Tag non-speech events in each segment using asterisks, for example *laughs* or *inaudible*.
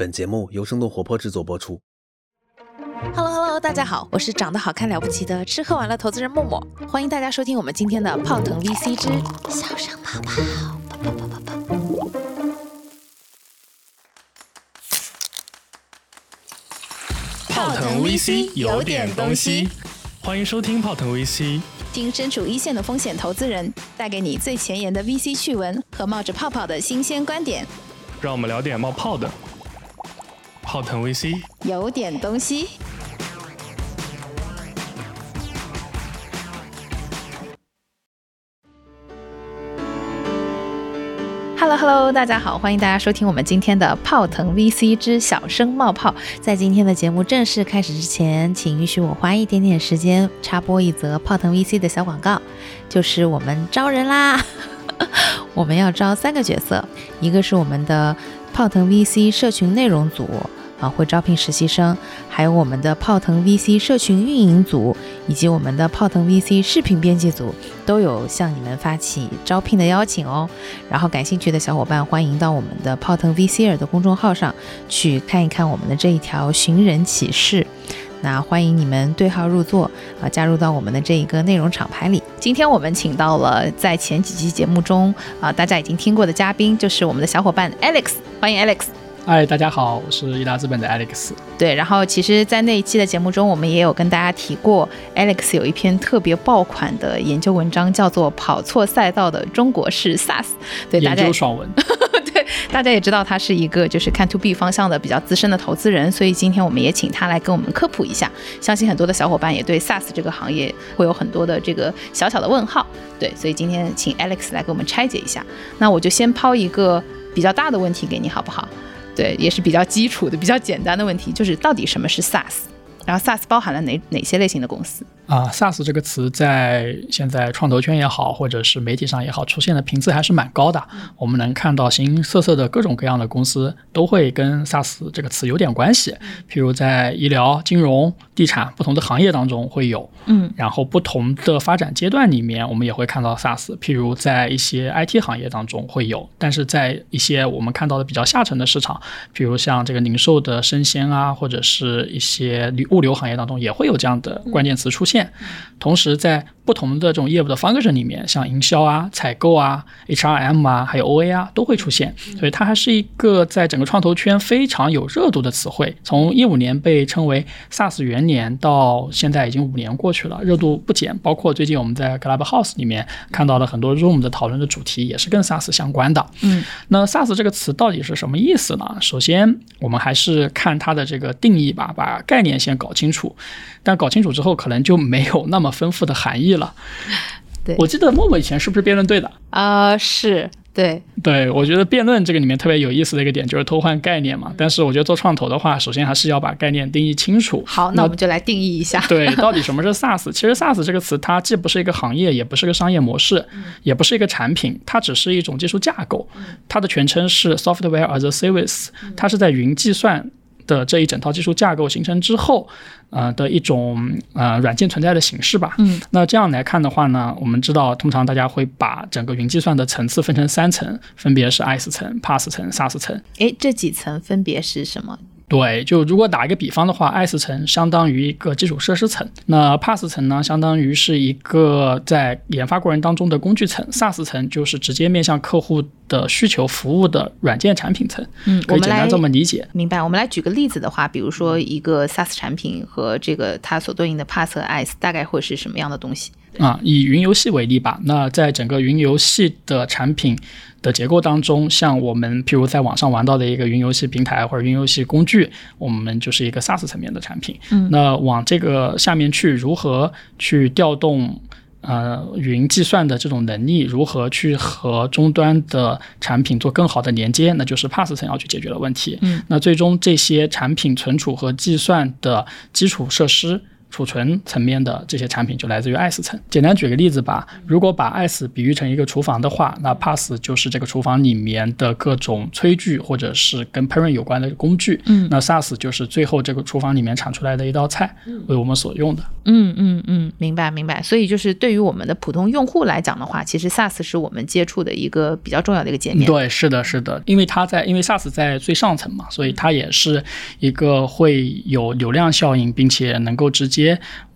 本节目由生动活泼制作播出。Hello Hello，大家好，我是长得好看了不起的吃喝玩乐投资人默默，欢迎大家收听我们今天的泡腾 VC 之小声泡泡。泡泡泡泡泡泡腾 VC 有点东西，欢迎收听泡腾 VC。听身处一线的风险投资人带给你最前沿的 VC 趣闻和冒着泡泡的新鲜观点，让我们聊点冒泡的。泡腾 VC，有点东西。Hello Hello，大家好，欢迎大家收听我们今天的泡腾 VC 之小声冒泡。在今天的节目正式开始之前，请允许我花一点点时间插播一则泡腾 VC 的小广告，就是我们招人啦！*laughs* 我们要招三个角色，一个是我们的泡腾 VC 社群内容组。啊，会招聘实习生，还有我们的泡腾 VC 社群运营组，以及我们的泡腾 VC 视频编辑组，都有向你们发起招聘的邀请哦。然后感兴趣的小伙伴，欢迎到我们的泡腾 VC 尔的公众号上去看一看我们的这一条寻人启事。那欢迎你们对号入座啊，加入到我们的这一个内容厂牌里。今天我们请到了在前几期节目中啊，大家已经听过的嘉宾，就是我们的小伙伴 Alex，欢迎 Alex。嗨，大家好，我是易达资本的 Alex。对，然后其实，在那一期的节目中，我们也有跟大家提过，Alex 有一篇特别爆款的研究文章，叫做《跑错赛道的中国式 SaaS》。对，大家研究爽文。*laughs* 对，大家也知道他是一个就是看 to B 方向的比较资深的投资人，所以今天我们也请他来跟我们科普一下。相信很多的小伙伴也对 SaaS 这个行业会有很多的这个小小的问号。对，所以今天请 Alex 来给我们拆解一下。那我就先抛一个比较大的问题给你，好不好？对，也是比较基础的、比较简单的问题，就是到底什么是 SaaS？然后 SaaS 包含了哪哪些类型的公司？啊，SaaS 这个词在现在创投圈也好，或者是媒体上也好，出现的频次还是蛮高的。我们能看到形形色色的各种各样的公司都会跟 SaaS 这个词有点关系。譬如在医疗、金融、地产不同的行业当中会有，嗯，然后不同的发展阶段里面，我们也会看到 SaaS。譬如在一些 IT 行业当中会有，但是在一些我们看到的比较下沉的市场，譬如像这个零售的生鲜啊，或者是一些物流行业当中，也会有这样的关键词出现。同时，在不同的这种业务的 function 里面，像营销啊、采购啊、HRM 啊，还有 OA 啊，都会出现。所以它还是一个在整个创投圈非常有热度的词汇。从一五年被称为 SaaS 元年，到现在已经五年过去了，热度不减。包括最近我们在 Clubhouse 里面看到了很多 Room 的讨论的主题，也是跟 SaaS 相关的。嗯，那 SaaS 这个词到底是什么意思呢？首先，我们还是看它的这个定义吧，把概念先搞清楚。但搞清楚之后，可能就没有那么丰富的含义了。对我记得默默以前是不是辩论队的？啊、是对，对，我觉得辩论这个里面特别有意思的一个点就是偷换概念嘛。但是我觉得做创投的话，首先还是要把概念定义清楚。好，那我们就来定义一下。对，到底什么是 SaaS？其实 SaaS 这个词，它既不是一个行业，也不是个商业模式，也不是一个产品，它只是一种技术架构。它的全称是 Software as a Service，它是在云计算的这一整套技术架构形成之后，呃的一种呃软件存在的形式吧。嗯，那这样来看的话呢，我们知道通常大家会把整个云计算的层次分成三层，分别是 IaaS 层、PaaS 层、SaaS 层。诶，这几层分别是什么？对，就如果打一个比方的话，IaaS 层相当于一个基础设施层，那 PaaS 层呢，相当于是一个在研发过程当中的工具层，SaaS 层就是直接面向客户的需求服务的软件产品层。嗯，可以简单这么理解。明白。我们来举个例子的话，比如说一个 SaaS 产品和这个它所对应的 PaaS 和 IaaS 大概会是什么样的东西？啊，以云游戏为例吧，那在整个云游戏的产品的结构当中，像我们譬如在网上玩到的一个云游戏平台或者云游戏工具，我们就是一个 SaaS 层面的产品。嗯那往这个下面去，如何去调动？呃，云计算的这种能力如何去和终端的产品做更好的连接，那就是 PaaS 层要去解决的问题。嗯，那最终这些产品存储和计算的基础设施储存层面的这些产品就来自于 IaaS 层。简单举个例子吧，如果把 IaaS 比喻成一个厨房的话，那 Pass 就是这个厨房里面的各种炊具或者是跟烹饪有关的工具。嗯那 SaaS 就是最后这个厨房里面产出来的一道菜，为我们所用的。嗯嗯嗯，明白明白。所以就是对于我们的普通用户来讲的话，其实 SaaS 是我们接触的一个比较重要的一个界面。对，是的，是的，因为它在，因为 SaaS 在最上层嘛，所以它也是一个会有流量效应，并且能够直接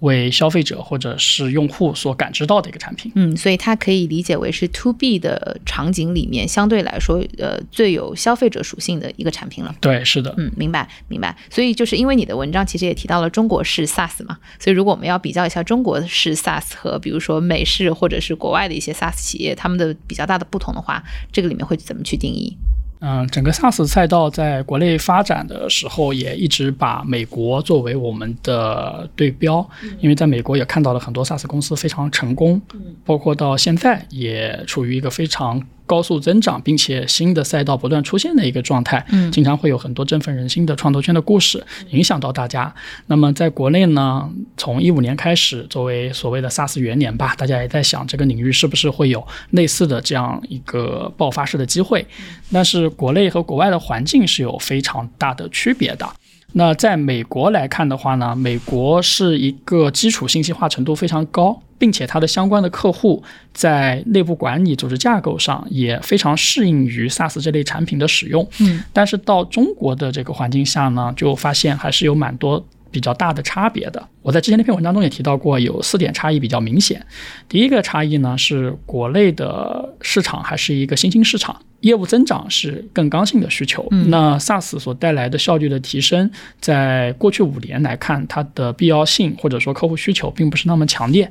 为消费者或者是用户所感知到的一个产品。嗯，所以它可以理解为是 To B 的场景里面相对来说，呃，最有消费者属性的一个产品了。对，是的，嗯，明白明白。所以就是因为你的文章其实也提到了中国式 SaaS 嘛，所以如果我们要比较一下中国式 SaaS 和比如说美式或者是国外的一些 SaaS 企业，他们的比较大的不同的话，这个里面会怎么去定义？嗯，整个 SaaS 赛道在国内发展的时候，也一直把美国作为我们的对标，因为在美国也看到了很多 SaaS 公司非常成功，包括到现在也处于一个非常高速增长，并且新的赛道不断出现的一个状态。嗯经常会有很多振奋人心的创投圈的故事影响到大家。那么在国内呢，从一五年开始，作为所谓的 SaaS 元年吧，大家也在想这个领域是不是会有类似的这样一个爆发式的机会。但是国内和国外的环境是有非常大的区别的。那在美国来看的话呢，美国是一个基础信息化程度非常高，并且它的相关的客户在内部管理、组织架构上也非常适应于 SaaS 这类产品的使用。嗯，但是到中国的这个环境下呢，就发现还是有蛮多比较大的差别的。我在之前那篇文章中也提到过，有四点差异比较明显。第一个差异呢是国内的市场还是一个新兴市场，业务增长是更刚性的需求。嗯那 SaaS 所带来的效率的提升，在过去五年来看，它的必要性或者说客户需求并不是那么强烈。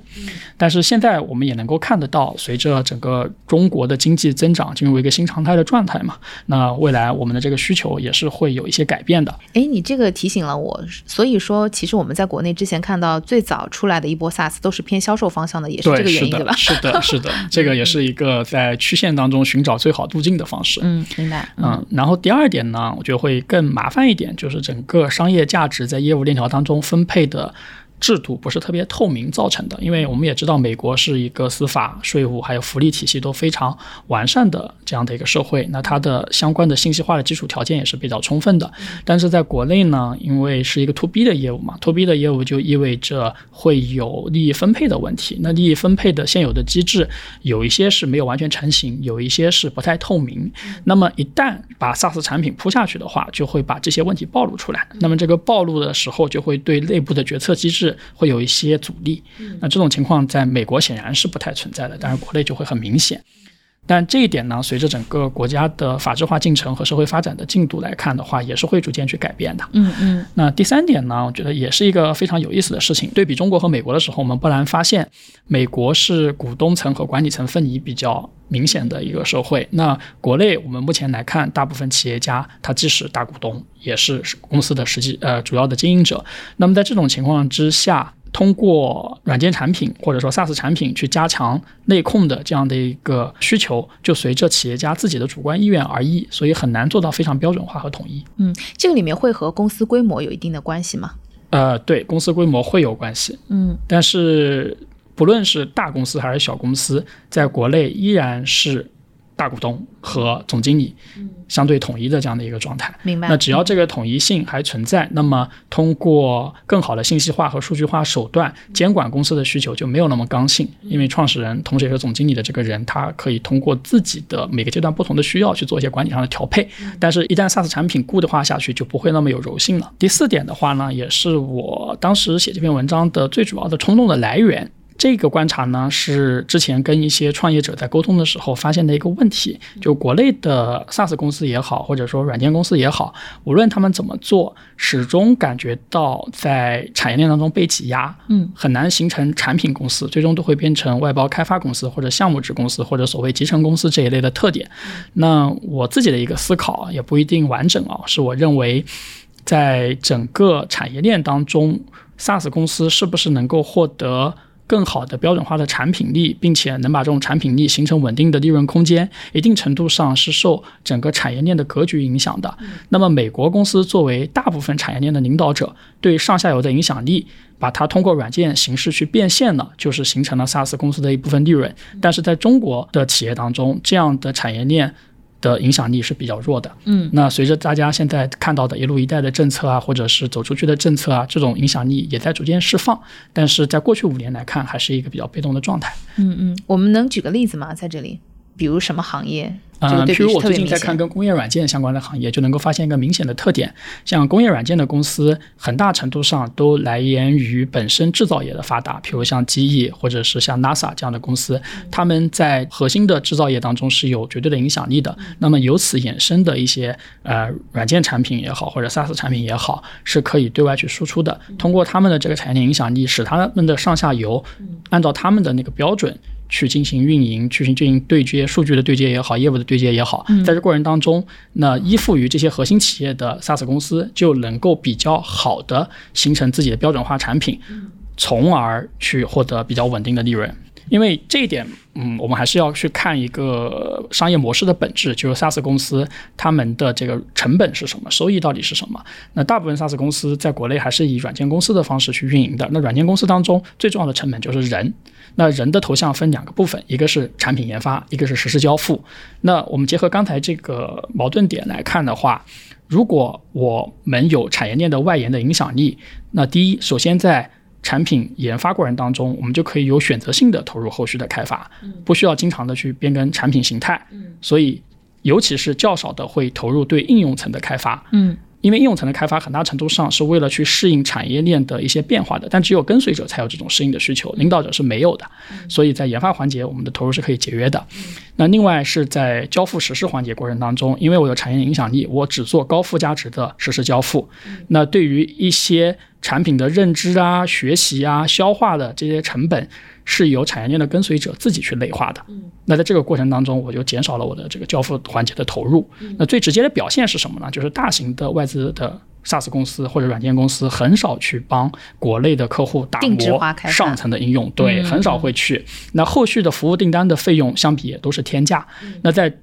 但是现在我们也能够看得到，随着整个中国的经济增长进入一个新常态的状态嘛，那未来我们的这个需求也是会有一些改变的。哎，你这个提醒了我，所以说其实我们在国内之前看到最早出来的一波 SaaS 都是偏销售方向的，也是这个原因，对吧？是的，是的，这个也是一个在曲线当中寻找最好路径的方式。嗯，明白。嗯，然后第二点呢，我觉得会更麻烦一点，就是整个商业价值在业务链条当中分配的制度不是特别透明造成的。因为我们也知道，美国是一个司法、税务还有福利体系都非常完善的这样的一个社会，那它的相关的信息化的基础条件也是比较充分的。但是在国内呢，因为是一个 to B 的业务嘛，to B 的业务就意味着会有利益分配的问题。那利益分配的现有的机制，有一些是没有完全成型，有一些是不太透明。那么一旦把 SaaS 产品铺下去的话，就会把这些问题暴露出来。那么这个暴露的时候，就会对内部的决策机制会有一些阻力。那这种情况在美国显然是不太存在的，但是国内就会很明显。但这一点呢，随着整个国家的法制化进程和社会发展的进度来看的话，也是会逐渐去改变的。嗯嗯那第三点呢，我觉得也是一个非常有意思的事情。对比中国和美国的时候，我们不难发现，美国是股东层和管理层分离比较明显的一个社会。那国内我们目前来看，大部分企业家他既是大股东，也是公司的实际呃主要的经营者。那么在这种情况之下，通过软件产品或者说 SaaS 产品去加强内控的这样的一个需求，就随着企业家自己的主观意愿而异，所以很难做到非常标准化和统一。嗯，这个里面会和公司规模有一定的关系吗？呃，对，公司规模会有关系，嗯但是不论是大公司还是小公司，在国内依然是大股东和总经理相对统一的这样的一个状态。明白。那只要这个统一性还存在，那么通过更好的信息化和数据化手段监管公司的需求就没有那么刚性，因为创始人同时也是总经理的这个人，他可以通过自己的每个阶段不同的需要去做一些管理上的调配。但是，一旦 SaaS 产品固的化下去，就不会那么有柔性了。第四点的话呢，也是我当时写这篇文章的最主要的冲动的来源。这个观察呢，是之前跟一些创业者在沟通的时候发现的一个问题，就国内的 SaaS 公司也好，或者说软件公司也好，无论他们怎么做，始终感觉到在产业链当中被挤压，嗯，很难形成产品公司，最终都会变成外包开发公司或者项目制公司或者所谓集成公司这一类的特点。那我自己的一个思考也不一定完整啊，是我认为在整个产业链当中，SaaS 公司是不是能够获得更好的标准化的产品力，并且能把这种产品力形成稳定的利润空间，一定程度上是受整个产业链的格局影响的。那么，美国公司作为大部分产业链的领导者，对上下游的影响力，把它通过软件形式去变现了，就是形成了 SaaS 公司的一部分利润。但是在中国的企业当中，这样的产业链。的影响力是比较弱的，嗯，那随着大家现在看到的一路一带的政策啊，或者是走出去的政策啊，这种影响力也在逐渐释放，但是在过去五年来看，还是一个比较被动的状态。嗯嗯，我们能举个例子吗？在这里，比如什么行业？嗯，譬如我最近在看跟工业软件相关的行业，就能够发现一个明显的特点，像工业软件的公司，很大程度上都来源于本身制造业的发达，譬如像机翼或者是像 NASA 这样的公司，他们在核心的制造业当中是有绝对的影响力的。那么由此衍生的一些呃软件产品也好，或者 SaaS 产品也好，是可以对外去输出的。通过他们的这个产业链影响力，使他们的上下游按照他们的那个标准。去进行运营，去进行对接，数据的对接也好，业务的对接也好，在这过程当中，那依附于这些核心企业的 SaaS 公司就能够比较好的形成自己的标准化产品，从而去获得比较稳定的利润。因为这一点，嗯，我们还是要去看一个商业模式的本质，就是 SaaS 公司他们的这个成本是什么，收益到底是什么。那大部分 SaaS 公司在国内还是以软件公司的方式去运营的。那软件公司当中最重要的成本就是人。那人的头像分两个部分，一个是产品研发，一个是实时交付。那我们结合刚才这个矛盾点来看的话，如果我们有产业链的外延的影响力，那第一，首先在产品研发过程当中，我们就可以有选择性的投入后续的开发，不需要经常的去变更产品形态，所以尤其是较少的会投入对应用层的开发，嗯。因为应用层的开发很大程度上是为了去适应产业链的一些变化的，但只有跟随者才有这种适应的需求，领导者是没有的。所以在研发环节，我们的投入是可以节约的。那另外是在交付实施环节过程当中，因为我有产业影响力，我只做高附加值的实施交付。那对于一些产品的认知啊、学习啊、消化的这些成本。是由产业链的跟随者自己去内化的。那在这个过程当中，我就减少了我的这个交付环节的投入。那最直接的表现是什么呢？就是大型的外资的 SaaS 公司或者软件公司很少去帮国内的客户打磨上层的应用，对，很少会去。那后续的服务订单的费用相比也都是天价。那在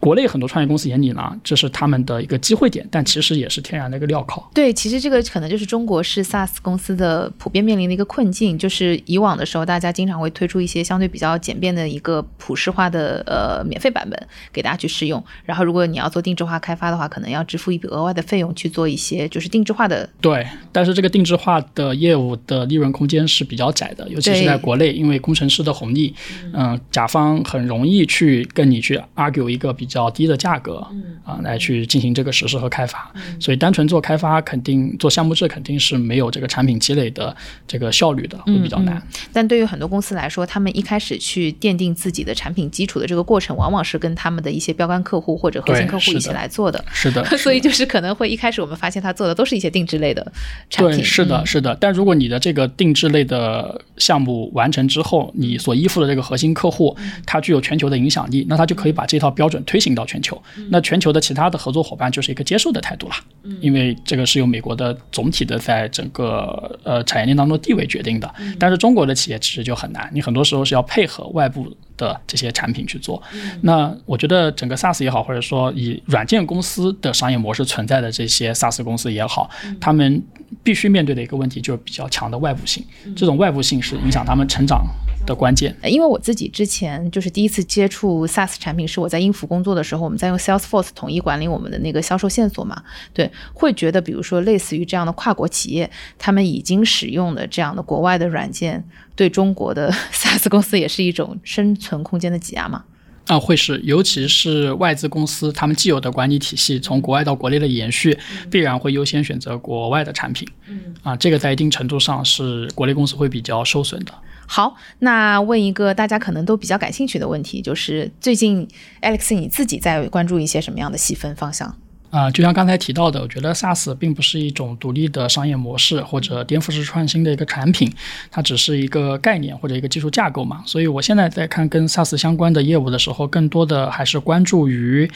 国内很多创业公司眼里呢，这是他们的一个机会点，但其实也是天然的一个镣铐。对，其实这个可能就是中国式 SaaS 公司的普遍面临的一个困境，就是以往的时候，大家经常会推出一些相对比较简便的一个普适化的呃免费版本给大家去试用，然后如果你要做定制化开发的话，可能要支付一笔额外的费用去做一些就是定制化的。对，但是这个定制化的业务的利润空间是比较窄的，尤其是在国内，因为工程师的红利，嗯，甲方很容易去跟你去 argue 一个比。较低的价格，啊，来去进行这个实施和开发，所以单纯做开发肯定做项目制肯定是没有这个产品积累的这个效率的，会比较难。但对于很多公司来说，他们一开始去奠定自己的产品基础的这个过程，往往是跟他们的一些标杆客户或者核心客户一起来做的。是的，*laughs* 所以就是可能会一开始我们发现他做的都是一些定制类的产品。对，是的，是的。但如果你的这个定制类的项目完成之后，你所依附的这个核心客户，它具有全球的影响力，那他就可以把这套标准推。行到全球，那全球的其他的合作伙伴就是一个接受的态度了，因为这个是由美国的总体的在整个呃产业链当中地位决定的。但是中国的企业其实就很难，你很多时候是要配合外部的这些产品去做。那我觉得整个 SaaS 也好，或者说以软件公司的商业模式存在的这些 SaaS 公司也好，他们必须面对的一个问题就是比较强的外部性，这种外部性是影响他们成长。的关键，因为我自己之前就是第一次接触 SaaS 产品，是我在英孚工作的时候，我们在用 Salesforce 统一管理我们的那个销售线索嘛。对，会觉得比如说类似于这样的跨国企业，他们已经使用的这样的国外的软件，对中国的 *laughs* SaaS 公司也是一种生存空间的挤压嘛？啊，会是，尤其是外资公司，他们既有的管理体系从国外到国内的延续，必然会优先选择国外的产品。嗯，啊，这个在一定程度上是国内公司会比较受损的。好，那问一个大家可能都比较感兴趣的问题，就是最近 Alex 你自己在关注一些什么样的细分方向？啊、就像刚才提到的，我觉得 SaaS 并不是一种独立的商业模式或者颠覆式创新的一个产品，它只是一个概念或者一个技术架构嘛。所以我现在在看跟 SaaS 相关的业务的时候，更多的还是关注于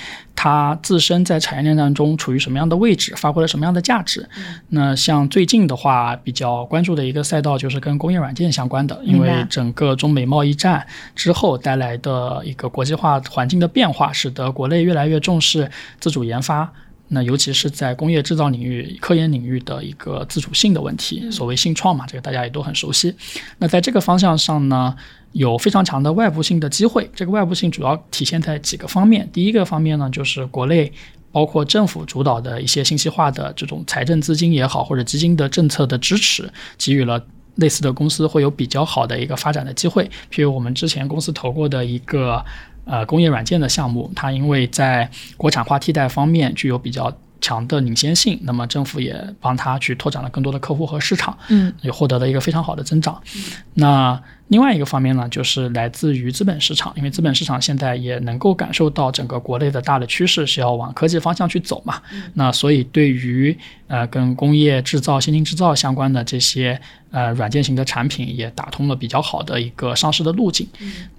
它自身在产业链当中处于什么样的位置，发挥了什么样的价值。那像最近的话，比较关注的一个赛道就是跟工业软件相关的，因为整个中美贸易战之后带来的一个国际化环境的变化，使得国内越来越重视自主研发。那尤其是在工业制造领域、科研领域的一个自主性的问题，所谓新创嘛，这个大家也都很熟悉。那在这个方向上呢，有非常强的外部性的机会。这个外部性主要体现在几个方面。第一个方面呢，就是国内包括政府主导的一些信息化的这种财政资金也好，或者基金的政策的支持，给予了。类似的公司会有比较好的一个发展的机会，譬如我们之前公司投过的一个呃工业软件的项目，它因为在国产化替代方面具有比较强的领先性，那么政府也帮它去拓展了更多的客户和市场，嗯，也获得了一个非常好的增长。那另外一个方面呢，就是来自于资本市场，因为资本市场现在也能够感受到整个国内的大的趋势是要往科技方向去走嘛。那所以对于呃跟工业制造、先进制造相关的这些呃软件型的产品，也打通了比较好的一个上市的路径。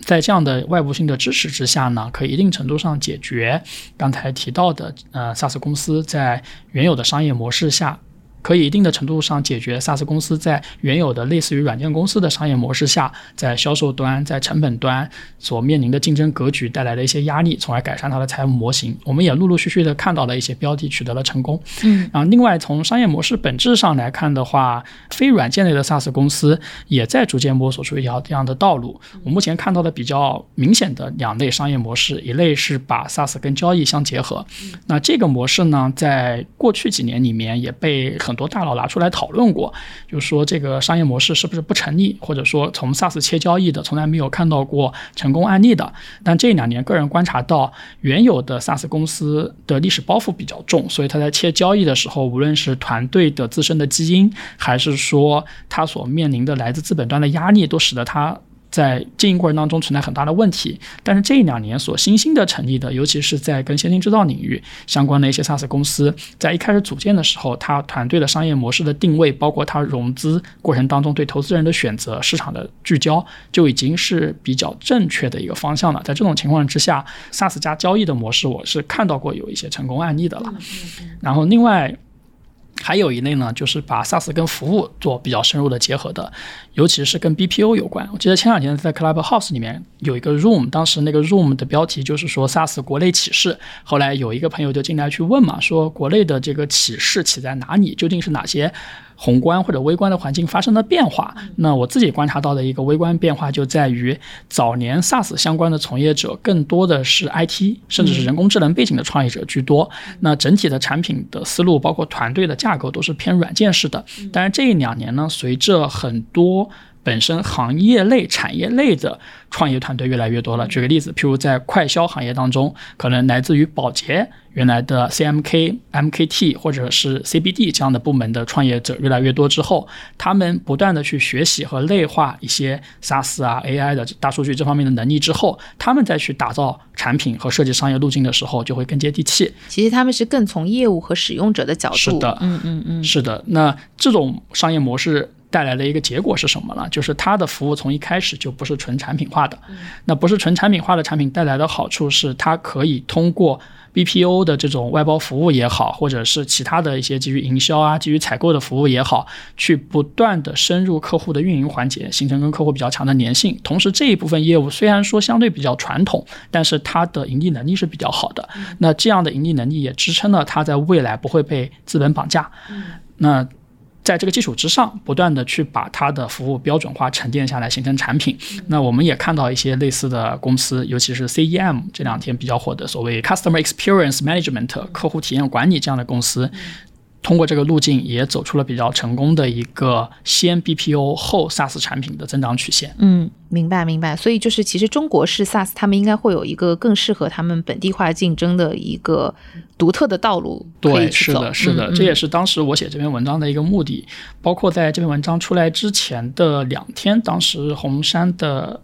在这样的外部性的支持之下呢，可以一定程度上解决刚才提到的呃 SaaS 公司在原有的商业模式下。可以一定的程度上解决 SaaS 公司在原有的类似于软件公司的商业模式下，在销售端、在成本端所面临的竞争格局带来的一些压力，从而改善它的财务模型。我们也陆陆续续的看到了一些标的取得了成功。嗯，然后另外从商业模式本质上来看的话，非软件类的 SaaS 公司也在逐渐摸索出一条这样的道路。我目前看到的比较明显的两类商业模式，一类是把 SaaS 跟交易相结合。那这个模式呢，在过去几年里面也被很多大佬拿出来讨论过，就说这个商业模式是不是不成立，或者说从 SaaS 切交易的从来没有看到过成功案例的。但这两年个人观察到，原有的 SaaS 公司的历史包袱比较重，所以他在切交易的时候，无论是团队的自身的基因，还是说他所面临的来自资本端的压力，都使得他。在经营过程当中存在很大的问题，但是这一两年所新兴的成立的，尤其是在跟先进制造领域相关的一些 SaaS 公司，在一开始组建的时候，它团队的商业模式的定位，包括它融资过程当中对投资人的选择、市场的聚焦，就已经是比较正确的一个方向了。在这种情况之下，SaaS 加交易的模式，我是看到过有一些成功案例的了。然后另外。还有一类呢，就是把 SaaS 跟服务做比较深入的结合的，尤其是跟 BPO 有关。我记得前两天在 Clubhouse 里面有一个 room，当时那个 room 的标题就是说 SaaS 国内启示。后来有一个朋友就进来去问嘛，说国内的这个启示起在哪里？究竟是哪些宏观或者微观的环境发生了变化？那我自己观察到的一个微观变化就在于，早年 SaaS 相关的从业者更多的是 IT 甚至是人工智能背景的创业者居多。那整体的产品的思路，包括团队的架构都是偏软件式的。但是这一两年呢，随着很多本身行业内、产业内的创业团队越来越多了。举个例子，譬如在快消行业当中，可能来自于保洁原来的 CMK、MKT 或者是 CBD 这样的部门的创业者越来越多之后，他们不断的去学习和内化一些 SaaS 啊、AI 的大数据这方面的能力之后，他们再去打造产品和设计商业路径的时候，就会更接地气。其实他们是更从业务和使用者的角度，是的嗯嗯嗯，是的，那这种商业模式带来的一个结果是什么呢？就是它的服务从一开始就不是纯产品化的。那不是纯产品化的产品带来的好处是，它可以通过 BPO 的这种外包服务也好，或者是其他的一些基于营销啊、基于采购的服务也好，去不断的深入客户的运营环节，形成跟客户比较强的粘性。同时，这一部分业务虽然说相对比较传统，但是它的盈利能力是比较好的。那这样的盈利能力也支撑了它在未来不会被资本绑架。那在这个基础之上，不断的去把它的服务标准化沉淀下来，形成产品。那我们也看到一些类似的公司，尤其是 CEM 这两天比较火的所谓 Customer Experience Management 客户体验管理这样的公司。通过这个路径，也走出了比较成功的一个先 BPO 后 SaaS 产品的增长曲线。嗯，明白明白。所以就是，其实中国式 SaaS 他们应该会有一个更适合他们本地化竞争的一个独特的道路对。是的，是的，嗯这也是当时我写这篇文章的一个目的。包括在这篇文章出来之前的两天，当时红杉的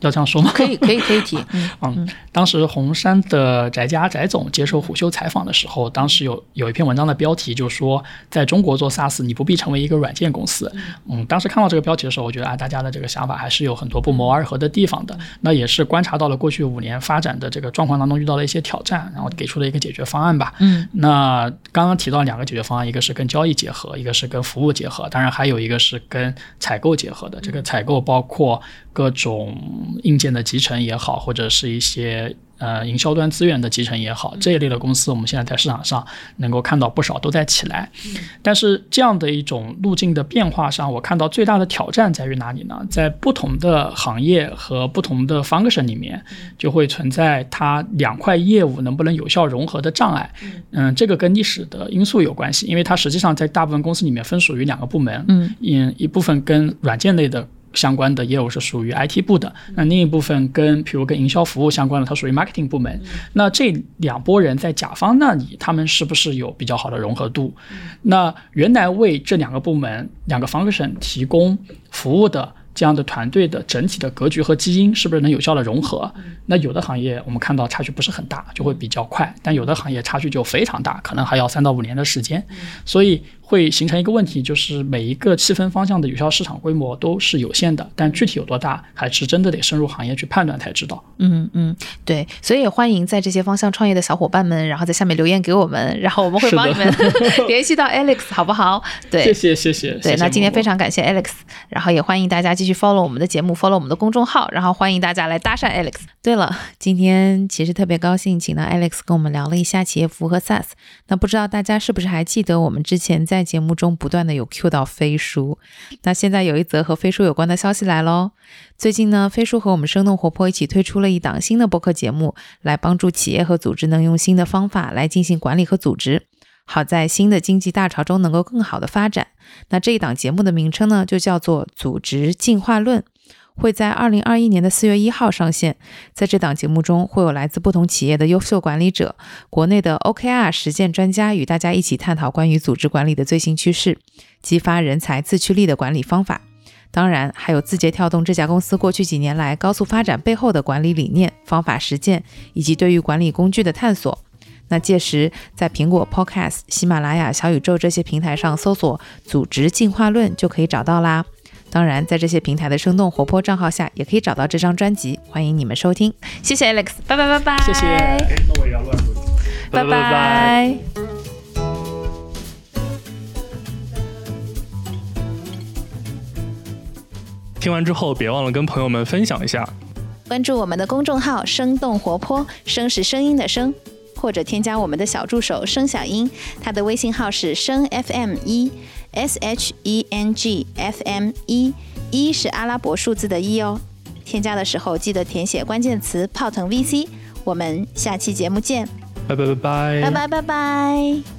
要这样说吗？可以，可以，可以提。*laughs* 嗯嗯，当时红杉的翟家翟总接受虎嗅采访的时候，当时有有一篇文章的标题就说，在中国做 SaaS，你不必成为一个软件公司。嗯，当时看到这个标题的时候，我觉得啊，大家的这个想法还是有很多不谋而合的地方的。那也是观察到了过去五年发展的这个状况当中遇到了一些挑战，然后给出了一个解决方案吧。嗯，那刚刚提到两个解决方案，一个是跟交易结合，一个是跟服务结合，当然还有一个是跟采购结合的。这个采购包括各种硬件的集成也好，或者是一些呃营销端资源的集成也好，这一类的公司，我们现在在市场上能够看到不少都在起来。但是这样的一种路径的变化上，我看到最大的挑战在于哪里呢？在不同的行业和不同的 function 里面，就会存在它两块业务能不能有效融合的障碍。嗯，这个跟历史的因素有关系，因为它实际上在大部分公司里面分属于两个部门。嗯，一一部分跟软件类的。相关的业务是属于 IT 部的，那另一部分跟，比如跟营销服务相关的，它属于 marketing 部门。那这两拨人在甲方那里，他们是不是有比较好的融合度？那原来为这两个部门、两个 function 提供服务的这样的团队的整体的格局和基因，是不是能有效的融合？那有的行业我们看到差距不是很大，就会比较快；但有的行业差距就非常大，可能还要三到五年的时间。所以。会形成一个问题，就是每一个细分方向的有效市场规模都是有限的，但具体有多大，还是真的得深入行业去判断才知道。嗯嗯，对，所以也欢迎在这些方向创业的小伙伴们，然后在下面留言给我们，然后我们会帮你们 *laughs* 联系到 Alex，好不好？对，谢谢谢谢。对，那今天非常感谢 Alex，然后也欢迎大家继续 follow 我们的节目，follow 我们的公众号，然后欢迎大家来搭讪 Alex。对了，今天其实特别高兴，请到 Alex 跟我们聊了一下企业服务和 SaaS。那不知道大家是不是还记得我们之前在在节目中不断的有 Q 到飞书？那现在有一则和飞书有关的消息来喽。最近呢，飞书和我们生动活泼一起推出了一档新的播客节目，来帮助企业和组织能用新的方法来进行管理和组织，好在新的经济大潮中能够更好的发展。那这一档节目的名称呢，就叫做《组织进化论》。会在二零二一年的四月一号上线。在这档节目中，会有来自不同企业的优秀管理者、国内的 OKR 实践专家与大家一起探讨关于组织管理的最新趋势，激发人才自驱力的管理方法。当然，还有字节跳动这家公司过去几年来高速发展背后的管理理念、方法实践，以及对于管理工具的探索。那届时，在苹果 Podcast、喜马拉雅、小宇宙这些平台上搜索“组织进化论”就可以找到啦。当然，在这些平台的生动活泼账号下，也可以找到这张专辑。欢迎你们收听，谢谢 Alex，拜拜拜拜，谢谢。那我也要乱录，拜拜。听完之后，别忘了跟朋友们分享一下，关注我们的公众号“生动活泼”，声是声音的声，或者添加我们的小助手“声小音”，他的微信号是声 FM 一。S H E N G F M 一一是阿拉伯数字的一哦，添加的时候记得填写关键词“泡腾 VC”。我们下期节目见，拜拜拜拜，拜拜拜拜。